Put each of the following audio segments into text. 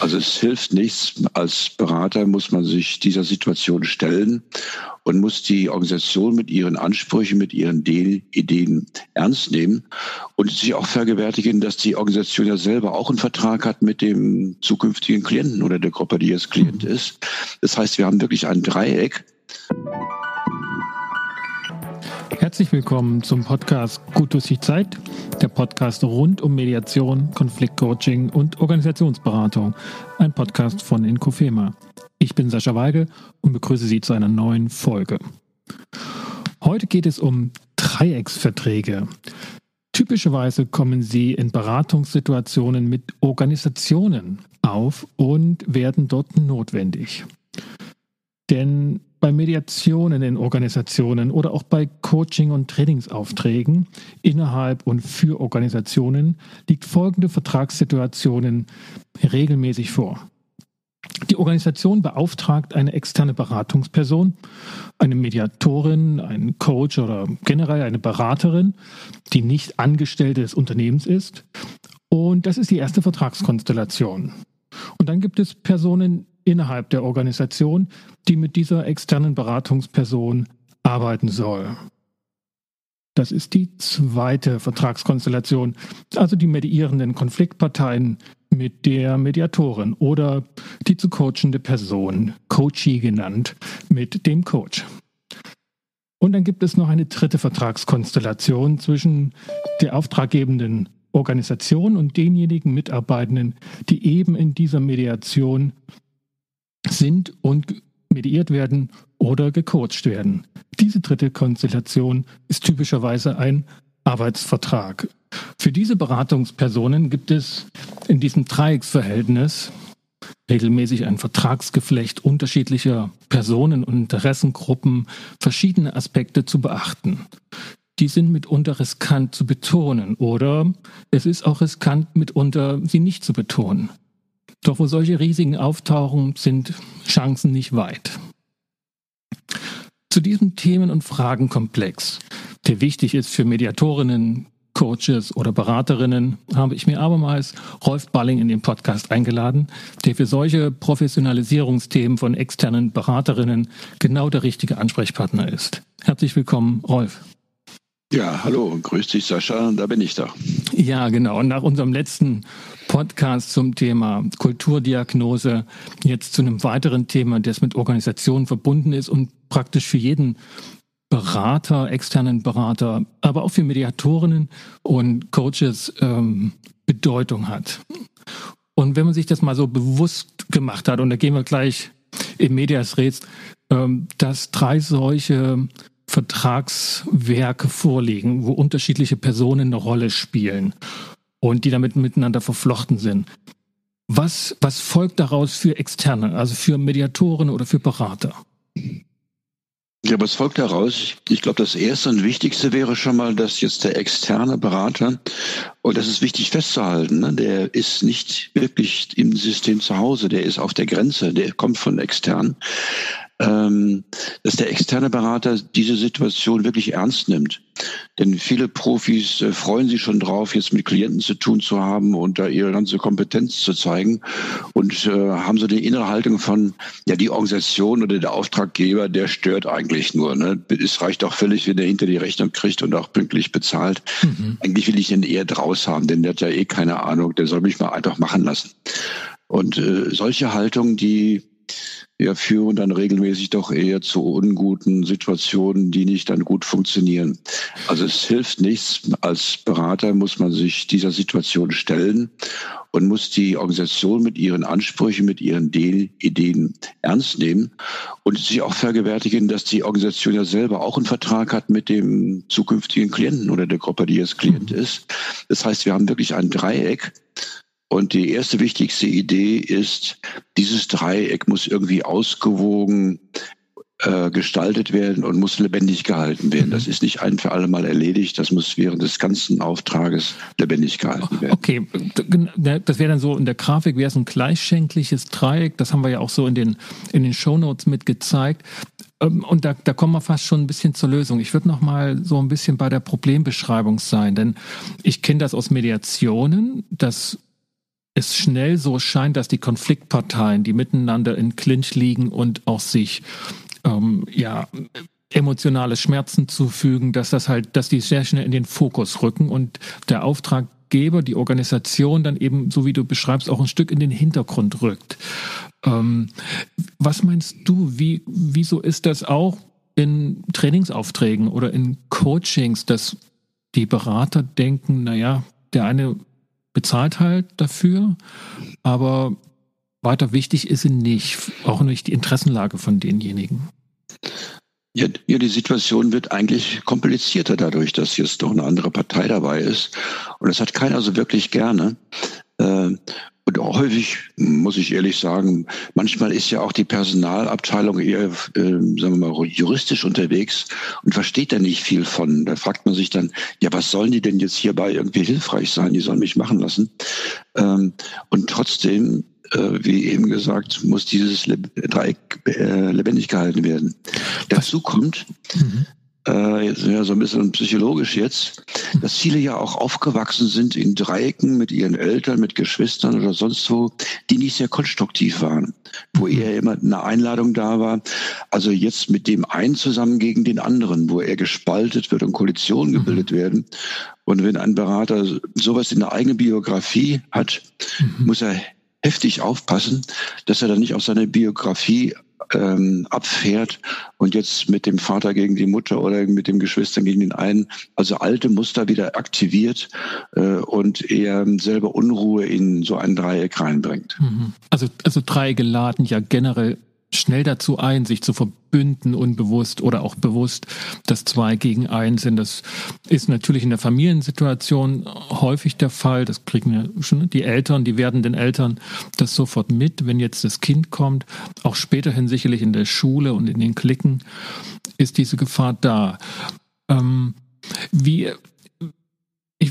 Also es hilft nichts. Als Berater muss man sich dieser Situation stellen und muss die Organisation mit ihren Ansprüchen, mit ihren Ideen ernst nehmen und sich auch vergewärtigen, dass die Organisation ja selber auch einen Vertrag hat mit dem zukünftigen Klienten oder der Gruppe, die jetzt Klient ist. Das heißt, wir haben wirklich ein Dreieck. Herzlich willkommen zum Podcast Gut durch die Zeit, der Podcast rund um Mediation, Konfliktcoaching und Organisationsberatung. Ein Podcast von Inkofema. Ich bin Sascha Weigel und begrüße Sie zu einer neuen Folge. Heute geht es um Dreiecksverträge. Typischerweise kommen sie in Beratungssituationen mit Organisationen auf und werden dort notwendig. Denn bei Mediationen in Organisationen oder auch bei Coaching- und Trainingsaufträgen innerhalb und für Organisationen liegt folgende Vertragssituationen regelmäßig vor. Die Organisation beauftragt eine externe Beratungsperson, eine Mediatorin, einen Coach oder generell eine Beraterin, die nicht Angestellte des Unternehmens ist. Und das ist die erste Vertragskonstellation. Und dann gibt es Personen, innerhalb der Organisation, die mit dieser externen Beratungsperson arbeiten soll. Das ist die zweite Vertragskonstellation, also die mediierenden Konfliktparteien mit der Mediatorin oder die zu coachende Person, Coachee genannt, mit dem Coach. Und dann gibt es noch eine dritte Vertragskonstellation zwischen der auftraggebenden Organisation und denjenigen Mitarbeitenden, die eben in dieser Mediation sind und mediiert werden oder gecoacht werden. Diese dritte Konstellation ist typischerweise ein Arbeitsvertrag. Für diese Beratungspersonen gibt es in diesem Dreiecksverhältnis regelmäßig ein Vertragsgeflecht unterschiedlicher Personen und Interessengruppen, verschiedene Aspekte zu beachten. Die sind mitunter riskant zu betonen oder es ist auch riskant mitunter sie nicht zu betonen. Doch wo solche Risiken auftauchen, sind Chancen nicht weit. Zu diesem Themen- und Fragenkomplex, der wichtig ist für Mediatorinnen, Coaches oder Beraterinnen, habe ich mir abermals Rolf Balling in den Podcast eingeladen, der für solche Professionalisierungsthemen von externen Beraterinnen genau der richtige Ansprechpartner ist. Herzlich willkommen, Rolf. Ja, hallo, grüß dich Sascha, da bin ich da. Ja, genau. Und nach unserem letzten Podcast zum Thema Kulturdiagnose jetzt zu einem weiteren Thema, das mit Organisationen verbunden ist und praktisch für jeden Berater, externen Berater, aber auch für Mediatorinnen und Coaches ähm, Bedeutung hat. Und wenn man sich das mal so bewusst gemacht hat, und da gehen wir gleich im Medias Res, ähm, dass drei solche Vertragswerke vorliegen, wo unterschiedliche Personen eine Rolle spielen und die damit miteinander verflochten sind. Was, was folgt daraus für Externe, also für Mediatoren oder für Berater? Ja, was folgt daraus? Ich glaube, das erste und wichtigste wäre schon mal, dass jetzt der externe Berater, und das ist wichtig festzuhalten, ne, der ist nicht wirklich im System zu Hause, der ist auf der Grenze, der kommt von extern ähm, dass der externe Berater diese Situation wirklich ernst nimmt. Denn viele Profis äh, freuen sich schon drauf, jetzt mit Klienten zu tun zu haben und da ihre ganze Kompetenz zu zeigen und äh, haben so die innere Haltung von, ja, die Organisation oder der Auftraggeber, der stört eigentlich nur. Ne? Es reicht auch völlig, wenn der hinter die Rechnung kriegt und auch pünktlich bezahlt. Mhm. Eigentlich will ich den eher draus haben, denn der hat ja eh keine Ahnung, der soll mich mal einfach machen lassen. Und äh, solche Haltungen, die ja, führen dann regelmäßig doch eher zu unguten Situationen, die nicht dann gut funktionieren. Also es hilft nichts. Als Berater muss man sich dieser Situation stellen und muss die Organisation mit ihren Ansprüchen, mit ihren Ideen ernst nehmen und sich auch vergewärtigen, dass die Organisation ja selber auch einen Vertrag hat mit dem zukünftigen Klienten oder der Gruppe, die jetzt Klient mhm. ist. Das heißt, wir haben wirklich ein Dreieck und die erste wichtigste Idee ist, dieses Dreieck muss irgendwie ausgewogen äh, gestaltet werden und muss lebendig gehalten werden. Das mhm. ist nicht ein für alle Mal erledigt, das muss während des ganzen Auftrages lebendig gehalten werden. Okay, das wäre dann so in der Grafik wäre es ein gleichschenkliches Dreieck, das haben wir ja auch so in den in den Shownotes mit gezeigt. Ähm, und da, da kommen wir fast schon ein bisschen zur Lösung. Ich würde noch mal so ein bisschen bei der Problembeschreibung sein, denn ich kenne das aus Mediationen, dass es schnell so scheint, dass die Konfliktparteien, die miteinander in Clinch liegen und auch sich ähm, ja emotionale Schmerzen zufügen, dass das halt, dass die sehr schnell in den Fokus rücken und der Auftraggeber, die Organisation dann eben, so wie du beschreibst, auch ein Stück in den Hintergrund rückt. Ähm, was meinst du, wie, wieso ist das auch in Trainingsaufträgen oder in Coachings, dass die Berater denken, naja, der eine bezahlt halt dafür, aber weiter wichtig ist sie nicht, auch nicht die Interessenlage von denjenigen. Ja, ja, die Situation wird eigentlich komplizierter dadurch, dass jetzt doch eine andere Partei dabei ist. Und das hat keiner so wirklich gerne. Äh, häufig, muss ich ehrlich sagen, manchmal ist ja auch die Personalabteilung eher, äh, sagen wir mal, juristisch unterwegs und versteht da nicht viel von. Da fragt man sich dann, ja, was sollen die denn jetzt hierbei irgendwie hilfreich sein? Die sollen mich machen lassen. Ähm, und trotzdem äh, wie eben gesagt, muss dieses Dreieck äh, lebendig gehalten werden. Dazu kommt, mhm. Äh, ja, so ein bisschen psychologisch jetzt, dass viele ja auch aufgewachsen sind in Dreiecken mit ihren Eltern, mit Geschwistern oder sonst wo, die nicht sehr konstruktiv waren, wo mhm. eher immer eine Einladung da war. Also jetzt mit dem einen zusammen gegen den anderen, wo er gespaltet wird und Koalitionen mhm. gebildet werden. Und wenn ein Berater sowas in der eigenen Biografie hat, mhm. muss er heftig aufpassen, dass er dann nicht aus seiner Biografie ähm, abfährt und jetzt mit dem Vater gegen die Mutter oder mit dem Geschwistern gegen den einen, also alte Muster wieder aktiviert äh, und eher selber Unruhe in so ein Dreieck reinbringt. Mhm. Also, also Dreiecke laden ja generell schnell dazu ein, sich zu verbünden, unbewusst oder auch bewusst, dass zwei gegen eins sind. Das ist natürlich in der Familiensituation häufig der Fall. Das kriegen ja schon die Eltern, die werdenden Eltern das sofort mit, wenn jetzt das Kind kommt. Auch späterhin sicherlich in der Schule und in den Klicken ist diese Gefahr da. Ähm, wie,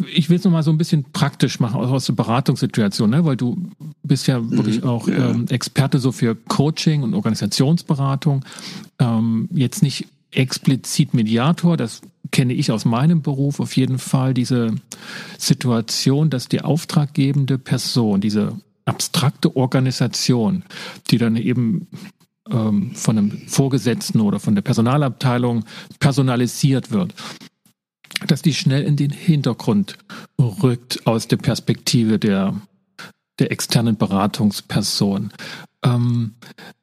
ich, ich will es nochmal so ein bisschen praktisch machen aus der Beratungssituation, ne? weil du bist ja wirklich mhm, auch ja. Ähm, Experte so für Coaching und Organisationsberatung. Ähm, jetzt nicht explizit Mediator, das kenne ich aus meinem Beruf auf jeden Fall, diese Situation, dass die auftraggebende Person, diese abstrakte Organisation, die dann eben ähm, von einem Vorgesetzten oder von der Personalabteilung personalisiert wird, dass die schnell in den Hintergrund rückt aus der Perspektive der, der externen Beratungsperson. Ähm,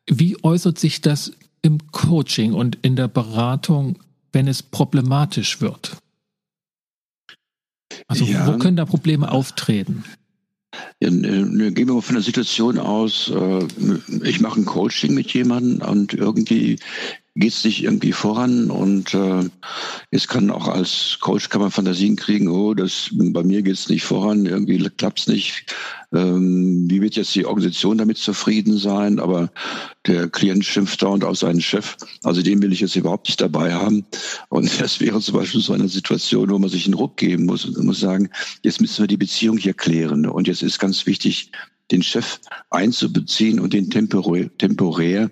wie äußert sich das im Coaching und in der Beratung, wenn es problematisch wird? Also ja. wo können da Probleme auftreten? Ja, ne, gehen wir mal von der Situation aus, äh, ich mache ein Coaching mit jemandem und irgendwie geht es nicht irgendwie voran und äh, es kann auch als Coach kann man Fantasien kriegen, oh, das bei mir geht es nicht voran, irgendwie klappt's nicht. Ähm, wie wird jetzt die Organisation damit zufrieden sein? Aber der Klient schimpft dauernd auf seinen Chef, also den will ich jetzt überhaupt nicht dabei haben. Und das wäre zum Beispiel so eine Situation, wo man sich einen Ruck geben muss und muss sagen, jetzt müssen wir die Beziehung hier klären. Und jetzt ist ganz wichtig, den Chef einzubeziehen und den temporär, temporär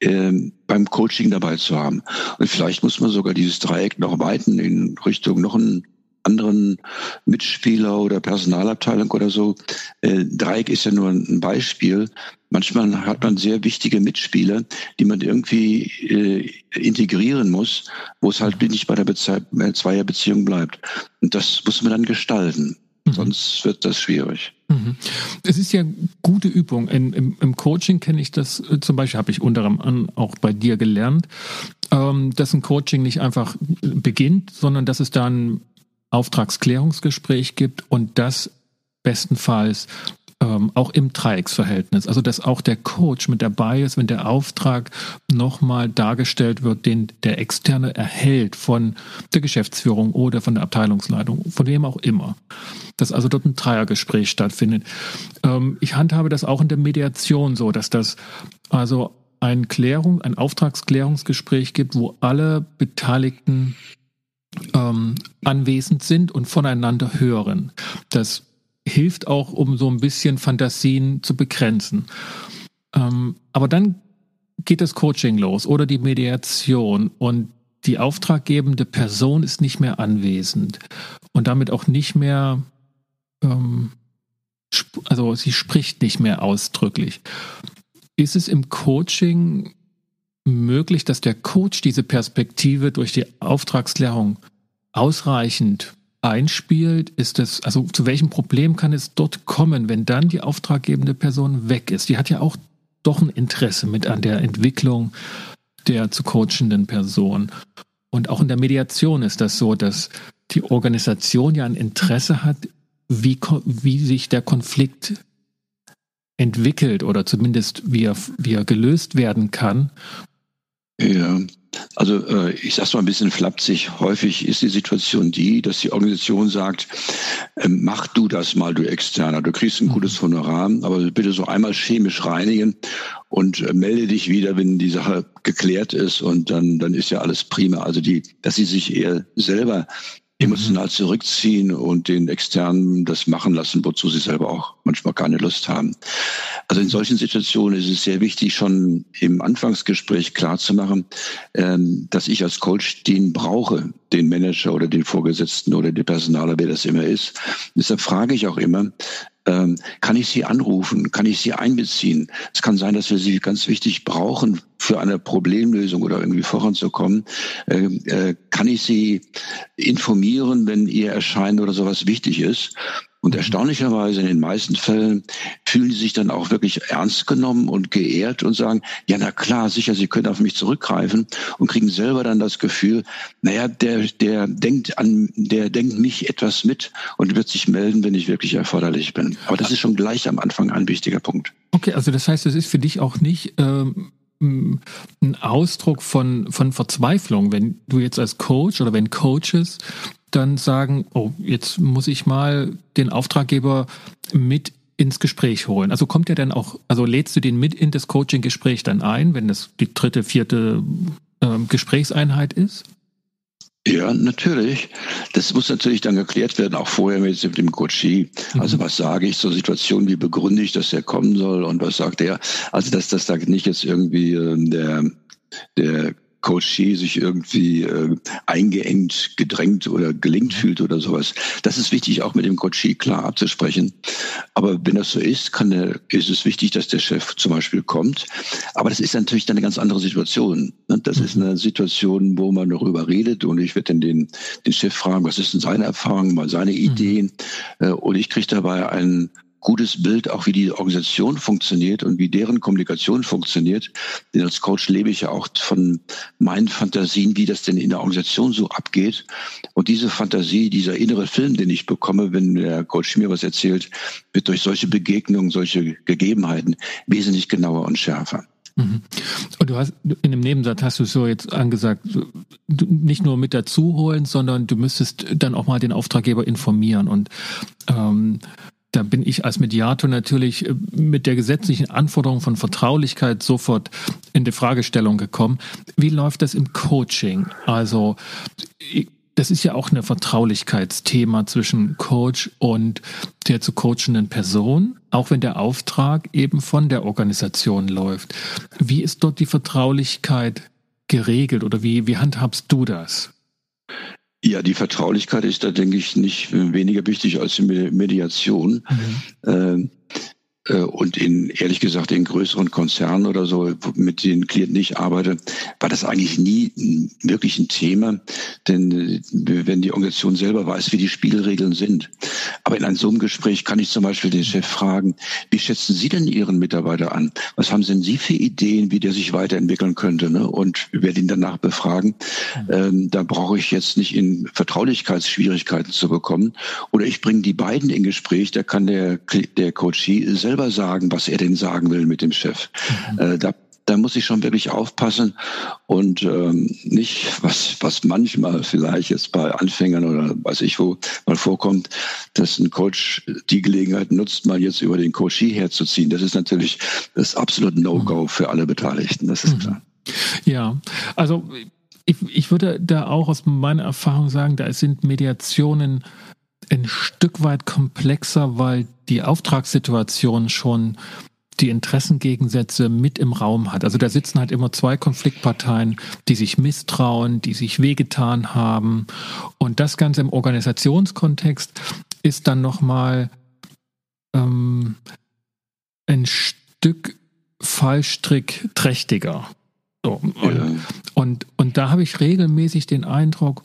ähm, beim Coaching dabei zu haben. Und vielleicht muss man sogar dieses Dreieck noch weiten in Richtung noch einen anderen Mitspieler oder Personalabteilung oder so. Äh, Dreieck ist ja nur ein Beispiel. Manchmal hat man sehr wichtige Mitspieler, die man irgendwie äh, integrieren muss, wo es halt nicht bei der Bezie äh, Zweierbeziehung bleibt. Und das muss man dann gestalten. Mhm. Sonst wird das schwierig. Mhm. Es ist ja gute Übung. In, im, Im Coaching kenne ich das, äh, zum Beispiel habe ich unter anderem auch bei dir gelernt, ähm, dass ein Coaching nicht einfach beginnt, sondern dass es dann Auftragsklärungsgespräch gibt und das bestenfalls ähm, auch im Dreiecksverhältnis. Also dass auch der Coach mit dabei ist, wenn der Auftrag nochmal dargestellt wird, den der Externe erhält von der Geschäftsführung oder von der Abteilungsleitung, von wem auch immer. Dass also dort ein Dreiergespräch stattfindet. Ähm, ich handhabe das auch in der Mediation so, dass das also ein Klärung, ein Auftragsklärungsgespräch gibt, wo alle Beteiligten ähm, anwesend sind und voneinander hören. Das hilft auch, um so ein bisschen Fantasien zu begrenzen. Ähm, aber dann geht das Coaching los oder die Mediation und die auftraggebende Person ist nicht mehr anwesend und damit auch nicht mehr ähm, also sie spricht nicht mehr ausdrücklich. Ist es im Coaching möglich, dass der Coach diese Perspektive durch die Auftragsklärung ausreichend einspielt? Ist es, also zu welchem Problem kann es dort kommen, wenn dann die auftraggebende Person weg ist? Die hat ja auch doch ein Interesse mit an der Entwicklung der zu coachenden Person. Und auch in der Mediation ist das so, dass die Organisation ja ein Interesse hat, wie, wie sich der Konflikt entwickelt oder zumindest wie er, wie er gelöst werden kann. Ja, also äh, ich sage mal ein bisschen flapsig. Häufig ist die Situation die, dass die Organisation sagt, äh, mach du das mal, du Externer. Du kriegst ein mhm. gutes Honorar, aber bitte so einmal chemisch reinigen und äh, melde dich wieder, wenn die Sache geklärt ist und dann, dann ist ja alles prima. Also die, dass sie sich eher selber emotional zurückziehen und den Externen das machen lassen, wozu sie selber auch manchmal keine Lust haben. Also in solchen Situationen ist es sehr wichtig, schon im Anfangsgespräch klarzumachen, ähm, dass ich als Coach den brauche, den Manager oder den Vorgesetzten oder den Personaler, wer das immer ist. Deshalb frage ich auch immer, ähm, kann ich Sie anrufen? Kann ich Sie einbeziehen? Es kann sein, dass wir Sie ganz wichtig brauchen für eine Problemlösung oder irgendwie voranzukommen. Ähm, äh, kann ich Sie informieren, wenn Ihr Erscheinen oder sowas wichtig ist? Und erstaunlicherweise in den meisten Fällen fühlen sie sich dann auch wirklich ernst genommen und geehrt und sagen, ja, na klar, sicher, sie können auf mich zurückgreifen und kriegen selber dann das Gefühl, naja, der, der denkt an, der denkt mich etwas mit und wird sich melden, wenn ich wirklich erforderlich bin. Aber das ist schon gleich am Anfang ein wichtiger Punkt. Okay, also das heißt, es ist für dich auch nicht, ähm ein Ausdruck von, von Verzweiflung, wenn du jetzt als Coach oder wenn Coaches dann sagen, oh, jetzt muss ich mal den Auftraggeber mit ins Gespräch holen. Also kommt er dann auch, also lädst du den mit in das Coaching-Gespräch dann ein, wenn das die dritte, vierte äh, Gesprächseinheit ist? Ja, natürlich. Das muss natürlich dann geklärt werden, auch vorher mit dem Coachie. Also mhm. was sage ich zur Situation, wie begründe ich, dass er kommen soll und was sagt er? Also dass das da nicht jetzt irgendwie äh, der der Coachee sich irgendwie äh, eingeengt, gedrängt oder gelingt fühlt oder sowas. Das ist wichtig, auch mit dem Coachee klar abzusprechen. Aber wenn das so ist, kann der, ist es wichtig, dass der Chef zum Beispiel kommt. Aber das ist natürlich dann eine ganz andere Situation. Ne? Das ist eine Situation, wo man darüber redet und ich werde dann den, den Chef fragen, was ist denn seine Erfahrung, mal seine mhm. Ideen. Mhm. Und ich kriege dabei einen gutes Bild, auch wie die Organisation funktioniert und wie deren Kommunikation funktioniert. Denn als Coach lebe ich ja auch von meinen Fantasien, wie das denn in der Organisation so abgeht. Und diese Fantasie, dieser innere Film, den ich bekomme, wenn der Coach mir was erzählt, wird durch solche Begegnungen, solche Gegebenheiten wesentlich genauer und schärfer. Mhm. Und du hast in dem Nebensatz hast du so jetzt angesagt, nicht nur mit dazu holen, sondern du müsstest dann auch mal den Auftraggeber informieren und ähm, da bin ich als Mediator natürlich äh, mit der gesetzlichen Anforderung von Vertraulichkeit sofort in die Fragestellung gekommen. Wie läuft das im Coaching? Also, das ist ja auch ein Vertraulichkeitsthema zwischen Coach und der zu coachenden Person, auch wenn der Auftrag eben von der Organisation läuft. Wie ist dort die Vertraulichkeit geregelt oder wie, wie handhabst du das? Ja, die Vertraulichkeit ist da, denke ich, nicht weniger wichtig als die Mediation. Mhm. Ähm, äh, und in, ehrlich gesagt, in größeren Konzernen oder so, mit den Klienten ich arbeite, war das eigentlich nie wirklich ein Thema. Denn äh, wenn die Organisation selber weiß, wie die Spielregeln sind. Aber in einem so einem Gespräch kann ich zum Beispiel den Chef fragen, wie schätzen Sie denn Ihren Mitarbeiter an? Was haben denn Sie für Ideen, wie der sich weiterentwickeln könnte? Ne? Und werde ihn danach befragen. Ähm, da brauche ich jetzt nicht in Vertraulichkeitsschwierigkeiten zu bekommen. Oder ich bringe die beiden in Gespräch, da kann der, der Coachie selber selber sagen, was er denn sagen will mit dem Chef. Mhm. Äh, da, da muss ich schon wirklich aufpassen und ähm, nicht, was, was manchmal vielleicht jetzt bei Anfängern oder weiß ich wo mal vorkommt, dass ein Coach die Gelegenheit nutzt, mal jetzt über den Coachie herzuziehen. Das ist natürlich das absolute No-Go mhm. für alle Beteiligten, das ist mhm. klar. Ja, also ich, ich würde da auch aus meiner Erfahrung sagen, da sind Mediationen ein Stück weit komplexer, weil die Auftragssituation schon die Interessengegensätze mit im Raum hat. Also da sitzen halt immer zwei Konfliktparteien, die sich misstrauen, die sich wehgetan haben. Und das Ganze im Organisationskontext ist dann nochmal ähm, ein Stück Fallstrick trächtiger. So, und, ja. und, und da habe ich regelmäßig den Eindruck,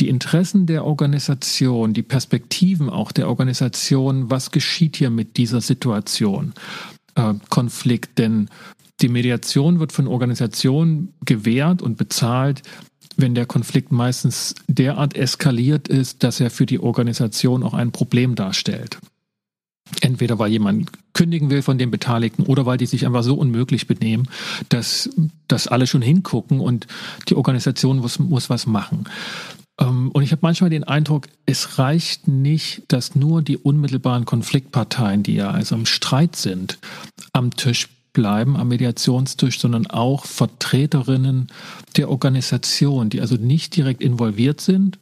die Interessen der Organisation, die Perspektiven auch der Organisation, was geschieht hier mit dieser Situation, äh, Konflikt, denn die Mediation wird von Organisationen gewährt und bezahlt, wenn der Konflikt meistens derart eskaliert ist, dass er für die Organisation auch ein Problem darstellt. Entweder weil jemand kündigen will von den Beteiligten oder weil die sich einfach so unmöglich benehmen, dass, dass alle schon hingucken und die Organisation muss, muss was machen. Ähm, und ich habe manchmal den Eindruck, es reicht nicht, dass nur die unmittelbaren Konfliktparteien, die ja also im Streit sind, am Tisch bleiben, am Mediationstisch, sondern auch Vertreterinnen der Organisation, die also nicht direkt involviert sind,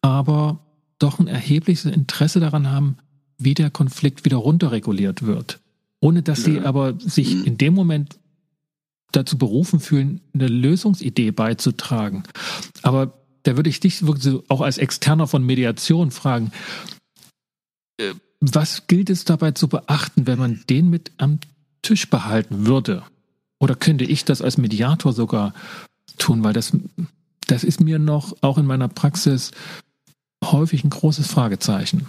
aber doch ein erhebliches Interesse daran haben, wie der Konflikt wieder runterreguliert wird. Ohne dass sie aber sich mhm. in dem Moment dazu berufen fühlen, eine Lösungsidee beizutragen. Aber da würde ich dich auch als Externer von Mediation fragen, äh, was gilt es dabei zu beachten, wenn man den mit am Tisch behalten würde? Oder könnte ich das als Mediator sogar tun? Weil das, das ist mir noch auch in meiner Praxis häufig ein großes Fragezeichen.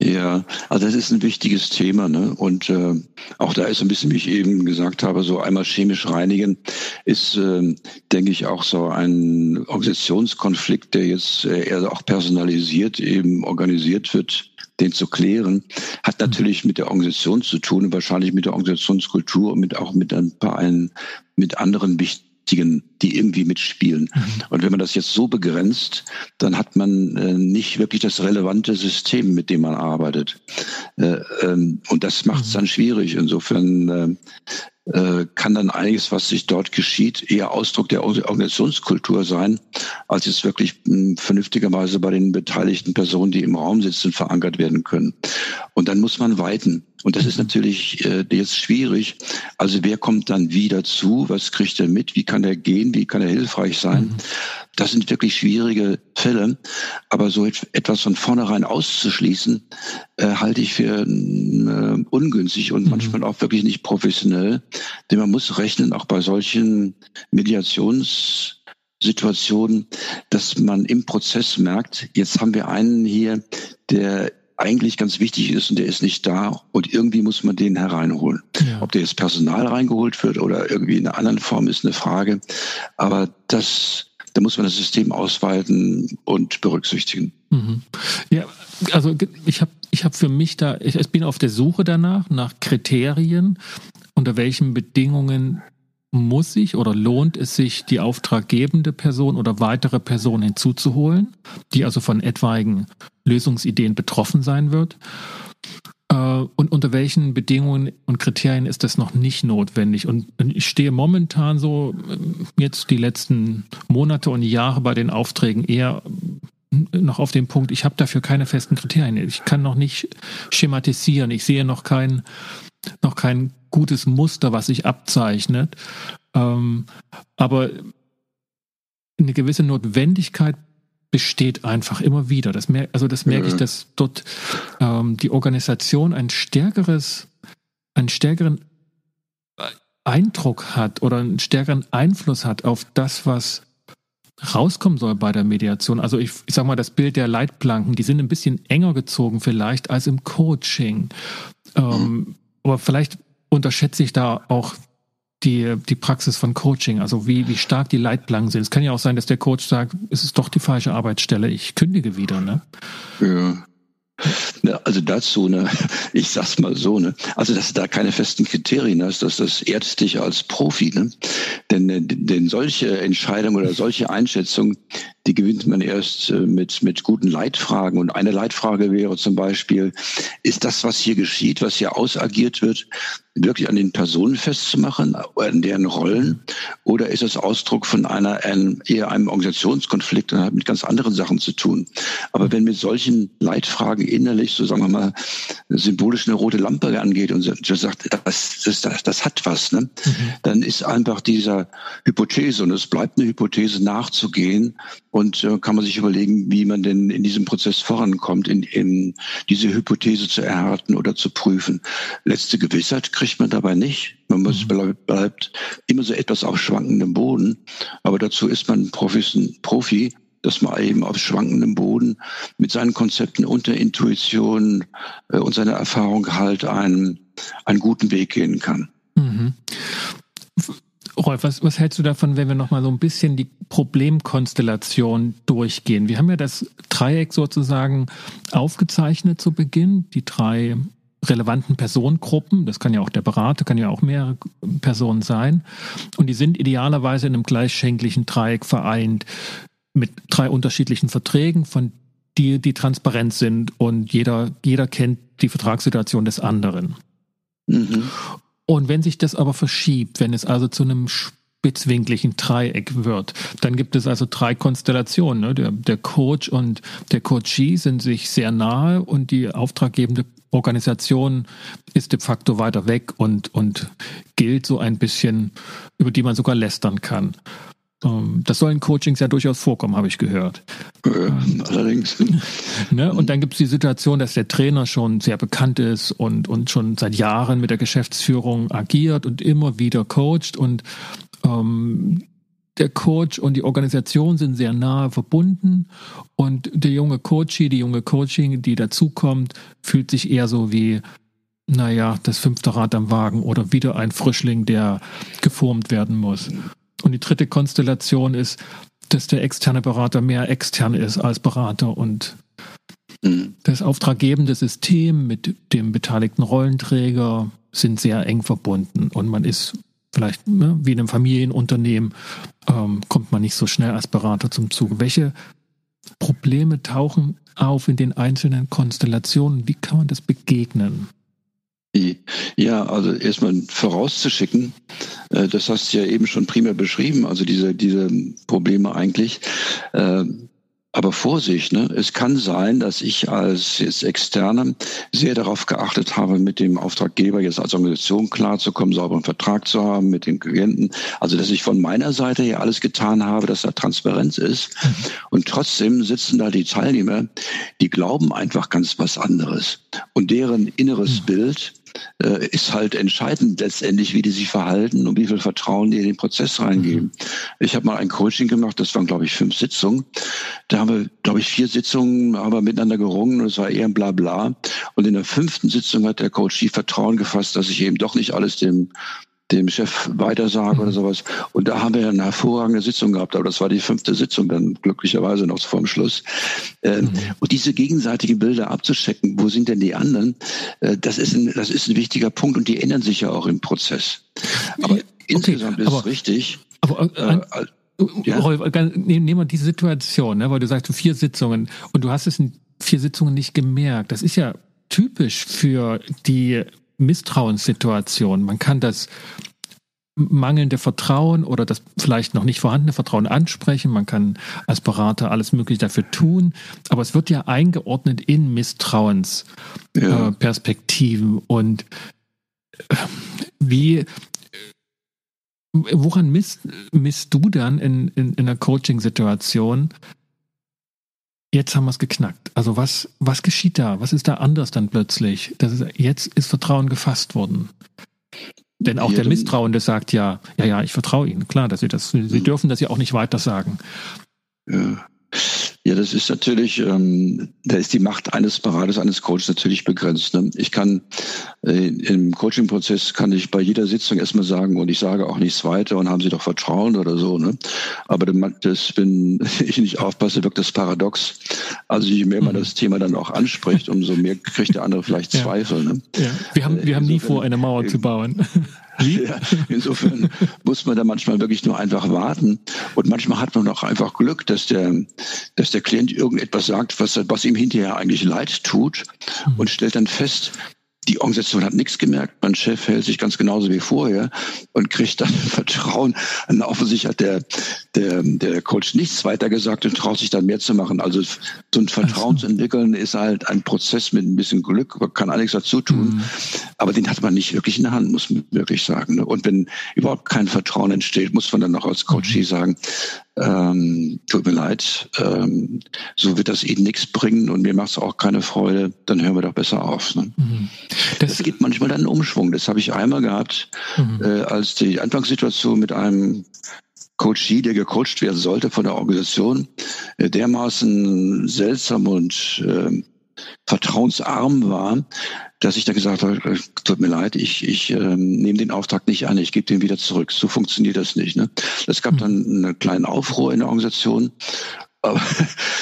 Ja, also das ist ein wichtiges Thema, ne? Und äh, auch da ist ein bisschen, wie ich eben gesagt habe, so einmal chemisch reinigen ist, äh, denke ich, auch so ein Organisationskonflikt, der jetzt äh, eher auch personalisiert eben organisiert wird, den zu klären, hat natürlich mit der Organisation zu tun, wahrscheinlich mit der Organisationskultur und mit auch mit ein paar ein, mit anderen wichtigen die irgendwie mitspielen. Mhm. Und wenn man das jetzt so begrenzt, dann hat man äh, nicht wirklich das relevante System, mit dem man arbeitet. Äh, ähm, und das macht es mhm. dann schwierig. Insofern äh, äh, kann dann einiges, was sich dort geschieht, eher Ausdruck der Organisationskultur sein, als es wirklich hm, vernünftigerweise bei den beteiligten Personen, die im Raum sitzen, verankert werden können. Und dann muss man weiten. Und das ist natürlich äh, jetzt schwierig. Also wer kommt dann wie dazu? Was kriegt er mit? Wie kann er gehen? Wie kann er hilfreich sein? Mhm. Das sind wirklich schwierige Fälle. Aber so etwas von vornherein auszuschließen, äh, halte ich für äh, ungünstig und mhm. manchmal auch wirklich nicht professionell. Denn man muss rechnen, auch bei solchen Mediationssituationen, dass man im Prozess merkt, jetzt haben wir einen hier, der eigentlich ganz wichtig ist und der ist nicht da und irgendwie muss man den hereinholen. Ja. Ob der jetzt Personal reingeholt wird oder irgendwie in einer anderen Form ist eine Frage. Aber das da muss man das System ausweiten und berücksichtigen. Mhm. Ja, also ich habe ich hab für mich da, ich, ich bin auf der Suche danach, nach Kriterien, unter welchen Bedingungen muss sich oder lohnt es sich, die auftraggebende Person oder weitere Person hinzuzuholen, die also von etwaigen Lösungsideen betroffen sein wird. Äh, und unter welchen Bedingungen und Kriterien ist das noch nicht notwendig? Und ich stehe momentan so äh, jetzt die letzten Monate und Jahre bei den Aufträgen eher äh, noch auf dem Punkt, ich habe dafür keine festen Kriterien. Ich kann noch nicht schematisieren. Ich sehe noch kein, noch kein gutes Muster, was sich abzeichnet. Ähm, aber eine gewisse Notwendigkeit besteht einfach immer wieder. Das mer also das merke ja. ich, dass dort ähm, die Organisation ein stärkeres, einen stärkeren Eindruck hat oder einen stärkeren Einfluss hat auf das, was rauskommen soll bei der Mediation. Also ich, ich sage mal, das Bild der Leitplanken, die sind ein bisschen enger gezogen vielleicht als im Coaching. Ähm, mhm. Aber vielleicht unterschätze ich da auch die, die Praxis von Coaching, also wie, wie stark die Leitplanken sind. Es kann ja auch sein, dass der Coach sagt, es ist doch die falsche Arbeitsstelle, ich kündige wieder, ne? Ja. Ne, also dazu, ne, ich sag's mal so, ne, also dass du da keine festen Kriterien hast, dass das ehrt dich als Profi, ne, denn, äh, denn solche Entscheidungen oder solche Einschätzungen, die gewinnt man erst äh, mit, mit guten Leitfragen. Und eine Leitfrage wäre zum Beispiel, ist das, was hier geschieht, was hier ausagiert wird, wirklich an den Personen festzumachen, an deren Rollen, oder ist es Ausdruck von einer, einem, eher einem Organisationskonflikt und hat mit ganz anderen Sachen zu tun? Aber wenn mit solchen Leitfragen innerlich, so sagen wir mal, symbolisch eine rote Lampe angeht und sagt, das, das, das, das hat was, ne? Mhm. dann ist einfach dieser Hypothese, und es bleibt eine Hypothese, nachzugehen und äh, kann man sich überlegen, wie man denn in diesem Prozess vorankommt, in, in diese Hypothese zu erhärten oder zu prüfen. Letzte Gewissheit kriegt man dabei nicht. Man muss, mhm. bleibt, immer so etwas auf schwankendem Boden. Aber dazu ist man Profis, Profi, dass man eben auf schwankendem Boden mit seinen Konzepten und der Intuition äh, und seiner Erfahrung halt einen, einen guten Weg gehen kann. Mhm. Rolf, was, was hältst du davon, wenn wir nochmal so ein bisschen die Problemkonstellation durchgehen? Wir haben ja das Dreieck sozusagen aufgezeichnet zu Beginn, die drei relevanten Personengruppen, das kann ja auch der Berater, kann ja auch mehrere Personen sein, und die sind idealerweise in einem gleichschenklichen Dreieck vereint mit drei unterschiedlichen Verträgen, von die, die transparent sind und jeder, jeder kennt die Vertragssituation des anderen. Mhm. Und wenn sich das aber verschiebt, wenn es also zu einem spitzwinkligen Dreieck wird, dann gibt es also drei Konstellationen. Ne? Der, der Coach und der Coachee sind sich sehr nahe und die auftraggebende Organisation ist de facto weiter weg und, und gilt so ein bisschen, über die man sogar lästern kann. Ähm, das soll in Coachings ja durchaus vorkommen, habe ich gehört. Ja, allerdings. ne? Und dann gibt es die Situation, dass der Trainer schon sehr bekannt ist und, und schon seit Jahren mit der Geschäftsführung agiert und immer wieder coacht und ähm, der Coach und die Organisation sind sehr nahe verbunden und der junge Coachie, die junge Coaching, die dazukommt, fühlt sich eher so wie, naja, das fünfte Rad am Wagen oder wieder ein Frischling, der geformt werden muss. Und die dritte Konstellation ist, dass der externe Berater mehr extern ist als Berater und mhm. das auftraggebende System mit dem beteiligten Rollenträger sind sehr eng verbunden und man ist vielleicht ne, wie in einem Familienunternehmen, ähm, kommt man nicht so schnell als Berater zum Zug. Welche Probleme tauchen auf in den einzelnen Konstellationen? Wie kann man das begegnen? Ja, also erstmal vorauszuschicken, äh, das hast du ja eben schon prima beschrieben, also diese, diese Probleme eigentlich. Äh, aber Vorsicht, ne? es kann sein, dass ich als jetzt Externe sehr darauf geachtet habe, mit dem Auftraggeber jetzt als Organisation klarzukommen, sauberen Vertrag zu haben mit den Klienten. Also dass ich von meiner Seite her alles getan habe, dass da Transparenz ist. Mhm. Und trotzdem sitzen da die Teilnehmer, die glauben einfach ganz was anderes. Und deren inneres mhm. Bild äh, ist halt entscheidend letztendlich, wie die sich verhalten und wie viel Vertrauen die in den Prozess reingeben. Mhm. Ich habe mal ein Coaching gemacht, das waren, glaube ich, fünf Sitzungen. Da haben wir, glaube ich, vier Sitzungen haben wir miteinander gerungen und es war eher ein Blabla. Und in der fünften Sitzung hat der Coach die Vertrauen gefasst, dass ich eben doch nicht alles dem dem Chef weitersage oder sowas. Und da haben wir eine hervorragende Sitzung gehabt, aber das war die fünfte Sitzung dann glücklicherweise noch vorm Schluss. Ähm, mhm. Und diese gegenseitigen Bilder abzuchecken, wo sind denn die anderen, äh, das ist ein, das ist ein wichtiger Punkt und die ändern sich ja auch im Prozess. Aber okay, insgesamt ist aber, es richtig. Aber äh, äh, ja? Rolf, nehmen wir diese Situation, ne, weil du sagst, vier Sitzungen und du hast es in vier Sitzungen nicht gemerkt. Das ist ja typisch für die Misstrauenssituation. Man kann das mangelnde Vertrauen oder das vielleicht noch nicht vorhandene Vertrauen ansprechen. Man kann als Berater alles Mögliche dafür tun. Aber es wird ja eingeordnet in Misstrauensperspektiven. Ja. Äh, und äh, wie, woran misst, misst du dann in, in, in einer Coaching-Situation, Jetzt haben wir es geknackt. Also was, was geschieht da? Was ist da anders dann plötzlich? Das ist, jetzt ist Vertrauen gefasst worden. Denn auch der Misstrauende sagt ja, ja, ja, ich vertraue Ihnen. Klar, dass Sie das, Sie mhm. dürfen das ja auch nicht weiter sagen. Ja. Ja, das ist natürlich, ähm, da ist die Macht eines Beraters, eines Coaches natürlich begrenzt. Ne? Ich kann äh, im Coaching-Prozess kann ich bei jeder Sitzung erstmal sagen und ich sage auch nichts weiter und haben Sie doch Vertrauen oder so. Ne? Aber das, wenn ich nicht aufpasse, wirkt das paradox. Also je mehr man mhm. das Thema dann auch anspricht, umso mehr kriegt der andere vielleicht ja. Zweifel. Ne? Ja. Wir haben, wir haben nie vor, eine Mauer zu bauen. Ja, insofern muss man da manchmal wirklich nur einfach warten. Und manchmal hat man auch einfach Glück, dass der, dass der Klient irgendetwas sagt, was, was ihm hinterher eigentlich leid tut mhm. und stellt dann fest, die Organisation hat nichts gemerkt. Mein Chef hält sich ganz genauso wie vorher und kriegt dann Vertrauen. Und offensichtlich hat der, der, der Coach nichts weiter gesagt und traut sich dann mehr zu machen. Also So ein Vertrauen zu entwickeln ist halt ein Prozess mit ein bisschen Glück, man kann alles dazu tun, mhm. aber den hat man nicht wirklich in der Hand, muss man wirklich sagen. Ne? Und wenn überhaupt kein Vertrauen entsteht, muss man dann auch als Coach mhm. sagen, ähm, tut mir leid, ähm, so wird das eben nichts bringen und mir macht es auch keine Freude, dann hören wir doch besser auf. Ne? Mhm. Das, das gibt manchmal dann einen Umschwung. Das habe ich einmal gehabt, mhm. äh, als die Anfangssituation mit einem Coachie, der gecoacht werden sollte von der Organisation, äh, dermaßen seltsam und äh, vertrauensarm war, dass ich da gesagt habe, äh, tut mir leid, ich, ich ähm, nehme den Auftrag nicht an, ich gebe den wieder zurück. So funktioniert das nicht. Ne? Es gab hm. dann einen kleinen Aufruhr in der Organisation aber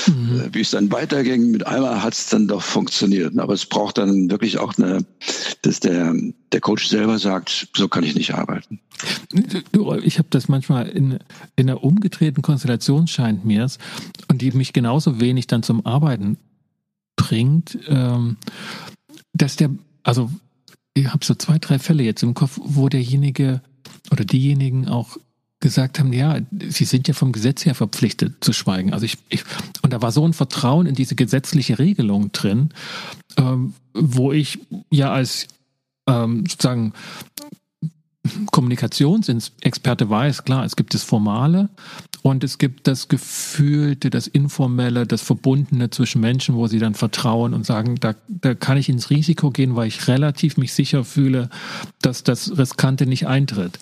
mhm. wie es dann weiterging, mit einmal hat es dann doch funktioniert. Aber es braucht dann wirklich auch eine, dass der, der Coach selber sagt, so kann ich nicht arbeiten. Du, ich habe das manchmal in, in einer umgedrehten Konstellation scheint mir es und die mich genauso wenig dann zum Arbeiten bringt, ähm, dass der, also ich habe so zwei, drei Fälle jetzt im Kopf, wo derjenige oder diejenigen auch gesagt haben, ja, sie sind ja vom Gesetz her verpflichtet zu schweigen. Also ich, ich und da war so ein Vertrauen in diese gesetzliche Regelung drin, ähm, wo ich ja als ähm, sozusagen Kommunikationsexperte weiß, klar, es gibt das Formale und es gibt das Gefühlte, das Informelle, das Verbundene zwischen Menschen, wo sie dann vertrauen und sagen, da, da kann ich ins Risiko gehen, weil ich relativ mich sicher fühle, dass das Riskante nicht eintritt.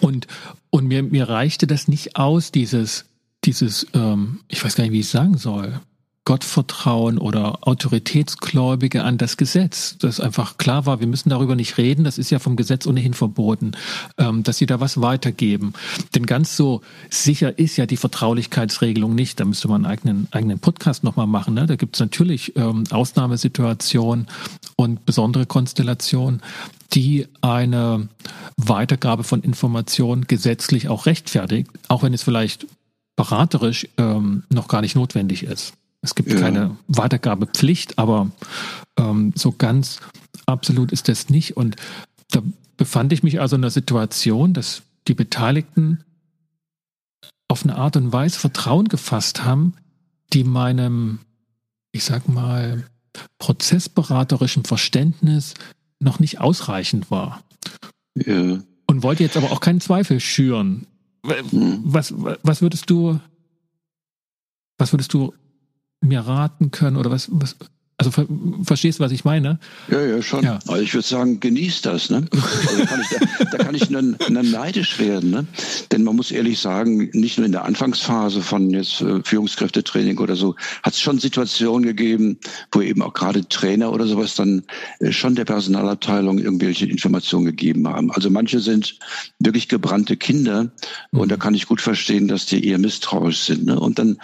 Und, und mir, mir reichte das nicht aus, dieses, dieses, ähm, ich weiß gar nicht, wie ich es sagen soll, Gottvertrauen oder Autoritätsgläubige an das Gesetz. Das einfach klar war, wir müssen darüber nicht reden, das ist ja vom Gesetz ohnehin verboten, ähm, dass sie da was weitergeben. Denn ganz so sicher ist ja die Vertraulichkeitsregelung nicht. Da müsste man einen eigenen, eigenen Podcast nochmal machen. Ne? Da gibt es natürlich ähm, Ausnahmesituationen und besondere Konstellationen die eine Weitergabe von Informationen gesetzlich auch rechtfertigt, auch wenn es vielleicht beraterisch ähm, noch gar nicht notwendig ist. Es gibt ja. keine Weitergabepflicht, aber ähm, so ganz absolut ist das nicht. Und da befand ich mich also in einer Situation, dass die Beteiligten auf eine Art und Weise Vertrauen gefasst haben, die meinem, ich sag mal, prozessberaterischen Verständnis noch nicht ausreichend war. Ja. Und wollte jetzt aber auch keinen Zweifel schüren. Hm. Was, was würdest du, was würdest du mir raten können oder was, was, also ver verstehst du, was ich meine? Ja, ja, schon. Ja. Aber ich würde sagen, genieß das. Ne? Also da, kann ich, da, da kann ich nur, nur neidisch werden. Ne? Denn man muss ehrlich sagen, nicht nur in der Anfangsphase von jetzt äh, Führungskräftetraining oder so, hat es schon Situationen gegeben, wo eben auch gerade Trainer oder sowas dann äh, schon der Personalabteilung irgendwelche Informationen gegeben haben. Also manche sind wirklich gebrannte Kinder mhm. und da kann ich gut verstehen, dass die eher misstrauisch sind. Ne? Und dann,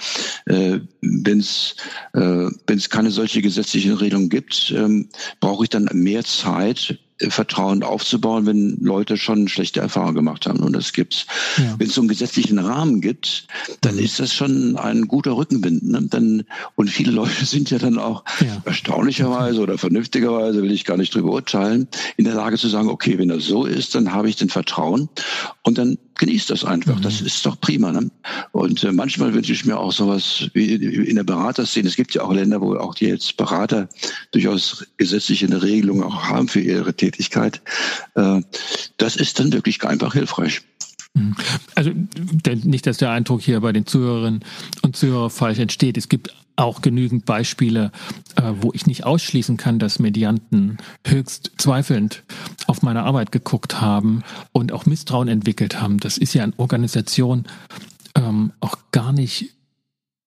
äh, wenn es äh, keine solche Gesetze gesetzlichen Regelung gibt, ähm, brauche ich dann mehr Zeit, Vertrauen aufzubauen, wenn Leute schon schlechte Erfahrungen gemacht haben. Und das gibt's. Ja. Wenn es so einen gesetzlichen Rahmen gibt, dann mhm. ist das schon ein guter Rückenwind. Ne? Dann, und viele Leute sind ja dann auch ja. erstaunlicherweise oder vernünftigerweise, will ich gar nicht drüber urteilen, in der Lage zu sagen, okay, wenn das so ist, dann habe ich den Vertrauen und dann genießt das einfach. Mhm. Das ist doch prima. Ne? Und äh, manchmal wünsche ich mir auch sowas wie in der Beraterszene. Es gibt ja auch Länder, wo auch die jetzt Berater durchaus gesetzliche Regelungen auch haben für ihre Tätigkeit. Äh, das ist dann wirklich einfach hilfreich. Mhm. Also nicht, dass der Eindruck hier bei den Zuhörerinnen und Zuhörern falsch entsteht. Es gibt auch genügend Beispiele, äh, wo ich nicht ausschließen kann, dass Medianten höchst zweifelnd auf meine Arbeit geguckt haben und auch Misstrauen entwickelt haben. Das ist ja in Organisation ähm, auch gar nicht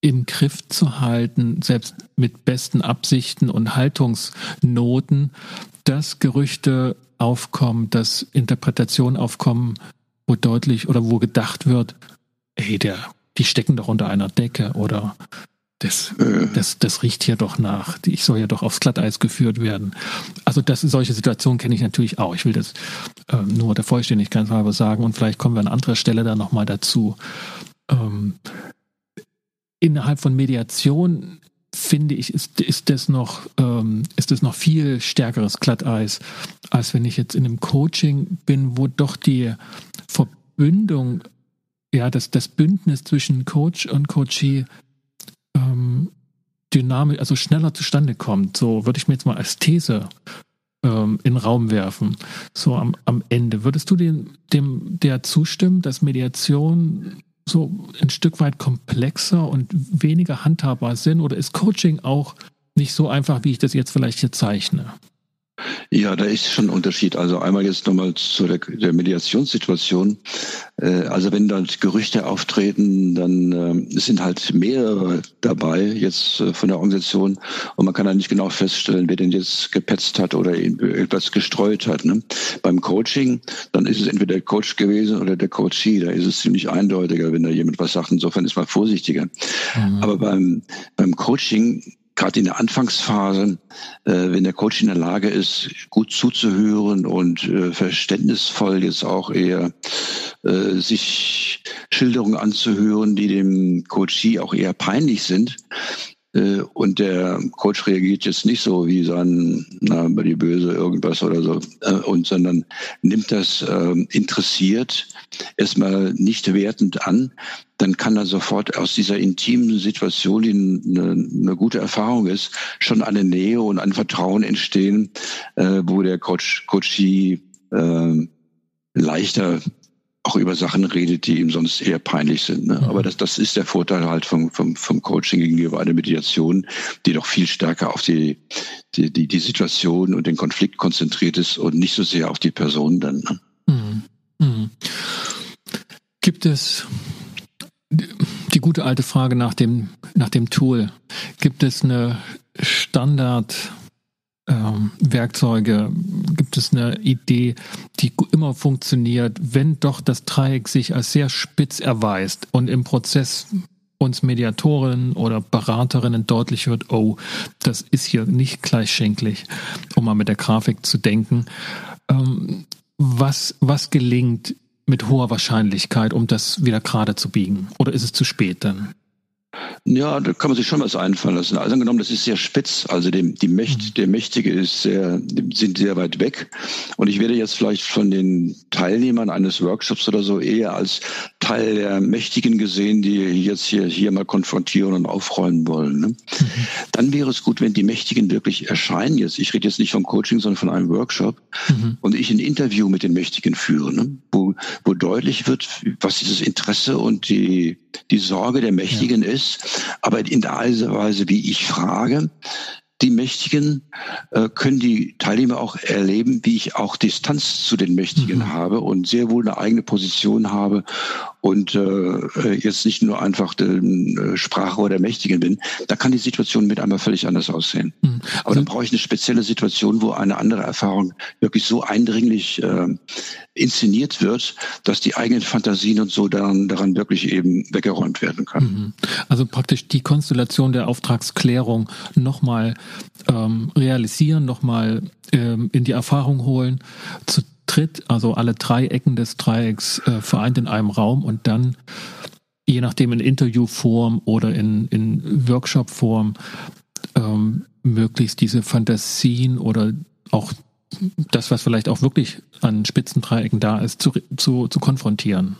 im Griff zu halten, selbst mit besten Absichten und Haltungsnoten, dass Gerüchte aufkommen, dass Interpretationen aufkommen, wo deutlich oder wo gedacht wird, hey, der, die stecken doch unter einer Decke oder das, das, das riecht hier doch nach. Ich soll ja doch aufs Glatteis geführt werden. Also das, solche Situationen kenne ich natürlich auch. Ich will das äh, nur der Vollständigkeit halber sagen und vielleicht kommen wir an anderer Stelle dann nochmal dazu. Ähm, innerhalb von Mediation finde ich, ist, ist das noch, ähm, ist das noch viel stärkeres Glatteis, als wenn ich jetzt in einem Coaching bin, wo doch die Verbündung, ja, das, das Bündnis zwischen Coach und Coachee ähm, dynamisch, also schneller zustande kommt. So würde ich mir jetzt mal als These ähm, in den Raum werfen. So am, am Ende. Würdest du dem, dem der zustimmen, dass Mediation so ein Stück weit komplexer und weniger handhabbar sind? Oder ist Coaching auch nicht so einfach, wie ich das jetzt vielleicht hier zeichne? Ja, da ist schon ein Unterschied. Also einmal jetzt nochmal zu der, der Mediationssituation. Äh, also wenn da Gerüchte auftreten, dann äh, sind halt mehrere dabei jetzt äh, von der Organisation und man kann dann nicht genau feststellen, wer denn jetzt gepetzt hat oder etwas gestreut hat. Ne? Beim Coaching, dann ist es entweder der Coach gewesen oder der Coachee. Da ist es ziemlich eindeutiger, wenn da jemand was sagt. Insofern ist man vorsichtiger. Mhm. Aber beim, beim Coaching gerade in der Anfangsphase, äh, wenn der Coach in der Lage ist, gut zuzuhören und äh, verständnisvoll jetzt auch eher äh, sich Schilderungen anzuhören, die dem Coachie auch eher peinlich sind, und der Coach reagiert jetzt nicht so wie sein, na, bei die Böse irgendwas oder so, äh, und sondern nimmt das äh, interessiert, erstmal nicht wertend an, dann kann er sofort aus dieser intimen Situation, die eine, eine gute Erfahrung ist, schon eine Nähe und ein Vertrauen entstehen, äh, wo der Coach, Coachie äh, leichter auch über Sachen redet, die ihm sonst eher peinlich sind. Ne? Mhm. Aber das, das ist der Vorteil halt vom, vom, vom Coaching gegenüber einer Mediation, die doch viel stärker auf die, die, die, die Situation und den Konflikt konzentriert ist und nicht so sehr auf die Person dann. Ne? Mhm. Mhm. Gibt es die gute alte Frage nach dem, nach dem Tool? Gibt es eine Standard ähm, Werkzeuge? Gibt es eine Idee, die immer funktioniert, wenn doch das Dreieck sich als sehr spitz erweist und im Prozess uns Mediatoren oder Beraterinnen deutlich wird, oh, das ist hier nicht gleichschenklich, um mal mit der Grafik zu denken. Ähm, was, was gelingt mit hoher Wahrscheinlichkeit, um das wieder gerade zu biegen? Oder ist es zu spät dann? Ja, da kann man sich schon was einfallen lassen. Also angenommen, das ist sehr spitz. Also dem, die Mächt, mhm. der Mächtige ist sehr, sind sehr weit weg. Und ich werde jetzt vielleicht von den Teilnehmern eines Workshops oder so eher als Teil der Mächtigen gesehen, die jetzt hier, hier mal konfrontieren und aufräumen wollen. Ne? Mhm. Dann wäre es gut, wenn die Mächtigen wirklich erscheinen. Jetzt, ich rede jetzt nicht vom Coaching, sondern von einem Workshop. Mhm. Und ich ein Interview mit den Mächtigen führe, ne? wo, wo deutlich wird, was dieses Interesse und die, die Sorge der Mächtigen ja. ist aber in der Weise, wie ich frage, die Mächtigen äh, können die Teilnehmer auch erleben, wie ich auch Distanz zu den Mächtigen mhm. habe und sehr wohl eine eigene Position habe und äh, jetzt nicht nur einfach den äh, Sprachrohr der Mächtigen bin, da kann die Situation mit einmal völlig anders aussehen. Mhm. Aber dann brauche ich eine spezielle Situation, wo eine andere Erfahrung wirklich so eindringlich äh, inszeniert wird, dass die eigenen Fantasien und so daran, daran wirklich eben weggeräumt werden kann. Mhm. Also praktisch die Konstellation der Auftragsklärung nochmal ähm, realisieren, nochmal ähm, in die Erfahrung holen, zu tritt, also alle drei Ecken des Dreiecks äh, vereint in einem Raum und dann, je nachdem in Interviewform oder in, in Workshopform, ähm, möglichst diese Fantasien oder auch das, was vielleicht auch wirklich an Spitzendreiecken da ist, zu, zu, zu konfrontieren.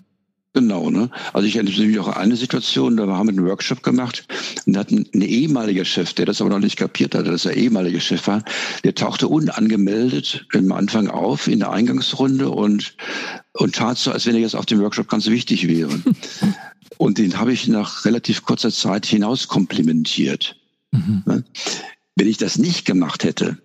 Genau, ne? Also ich erinnere mich auch an eine Situation, da haben wir einen Workshop gemacht und da hat ein, ein ehemaliger Chef, der das aber noch nicht kapiert hatte, dass er ehemaliger Chef war, der tauchte unangemeldet am Anfang auf in der Eingangsrunde und, und tat so, als wenn er jetzt auf dem Workshop ganz wichtig wäre. und den habe ich nach relativ kurzer Zeit hinaus komplimentiert. Mhm. Ne? Wenn ich das nicht gemacht hätte,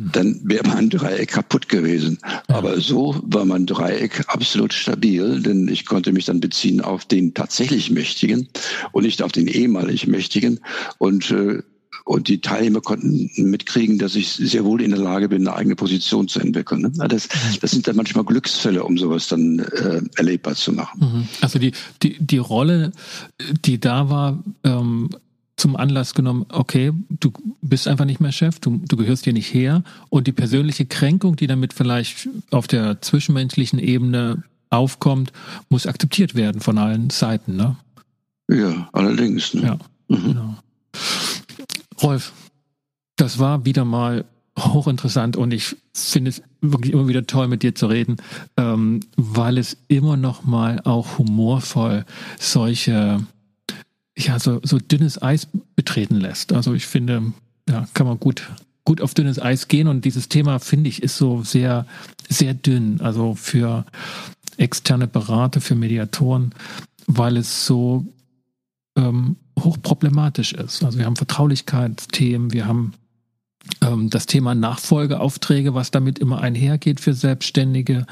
dann wäre mein Dreieck kaputt gewesen. Aber so war mein Dreieck absolut stabil, denn ich konnte mich dann beziehen auf den tatsächlich Mächtigen und nicht auf den ehemalig Mächtigen. Und äh, und die Teilnehmer konnten mitkriegen, dass ich sehr wohl in der Lage bin, eine eigene Position zu entwickeln. Ne? Das, das sind dann manchmal Glücksfälle, um sowas dann äh, erlebbar zu machen. Mhm. Also die, die, die Rolle, die da war, ähm, zum Anlass genommen, okay, du bist einfach nicht mehr Chef, du, du gehörst hier nicht her und die persönliche Kränkung, die damit vielleicht auf der zwischenmenschlichen Ebene aufkommt, muss akzeptiert werden von allen Seiten, ne? Ja, allerdings. Ne? Ja, mhm. genau. Rolf, das war wieder mal hochinteressant und ich finde es wirklich immer wieder toll, mit dir zu reden, ähm, weil es immer noch mal auch humorvoll solche ja, so, so dünnes Eis betreten lässt. Also ich finde, ja, kann man gut, gut auf dünnes Eis gehen und dieses Thema, finde ich, ist so sehr, sehr dünn. Also für externe Berater, für Mediatoren, weil es so ähm, hochproblematisch ist. Also wir haben Vertraulichkeitsthemen, wir haben das Thema Nachfolgeaufträge, was damit immer einhergeht für Selbstständige.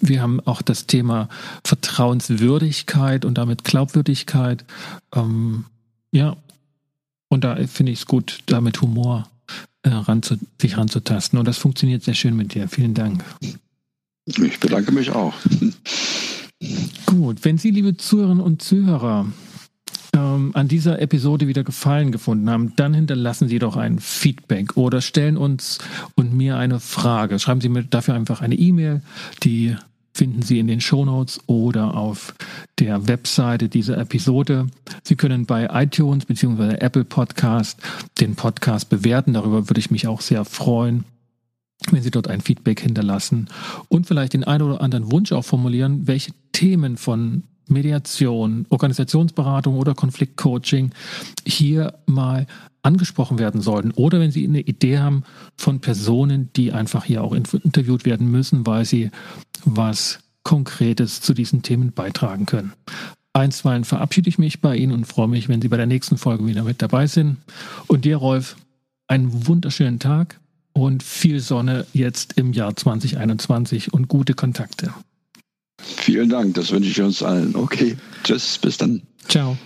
Wir haben auch das Thema Vertrauenswürdigkeit und damit Glaubwürdigkeit. Ähm, ja, und da finde ich es gut, da mit Humor äh, ranzu, sich ranzutasten. Und das funktioniert sehr schön mit dir. Vielen Dank. Ich bedanke mich auch. Gut, wenn Sie, liebe Zuhörerinnen und Zuhörer, ähm, an dieser Episode wieder Gefallen gefunden haben, dann hinterlassen Sie doch ein Feedback oder stellen uns und mir eine Frage. Schreiben Sie mir dafür einfach eine E-Mail, die finden Sie in den Shownotes oder auf der Webseite dieser Episode. Sie können bei iTunes bzw. Apple Podcast den Podcast bewerten. Darüber würde ich mich auch sehr freuen wenn Sie dort ein Feedback hinterlassen und vielleicht den einen oder anderen Wunsch auch formulieren, welche Themen von Mediation, Organisationsberatung oder Konfliktcoaching hier mal angesprochen werden sollten. Oder wenn Sie eine Idee haben von Personen, die einfach hier auch interviewt werden müssen, weil sie was Konkretes zu diesen Themen beitragen können. Einstweilen verabschiede ich mich bei Ihnen und freue mich, wenn Sie bei der nächsten Folge wieder mit dabei sind. Und dir, Rolf, einen wunderschönen Tag und viel Sonne jetzt im Jahr 2021 und gute Kontakte. Vielen Dank, das wünsche ich uns allen. Okay, tschüss, bis dann. Ciao.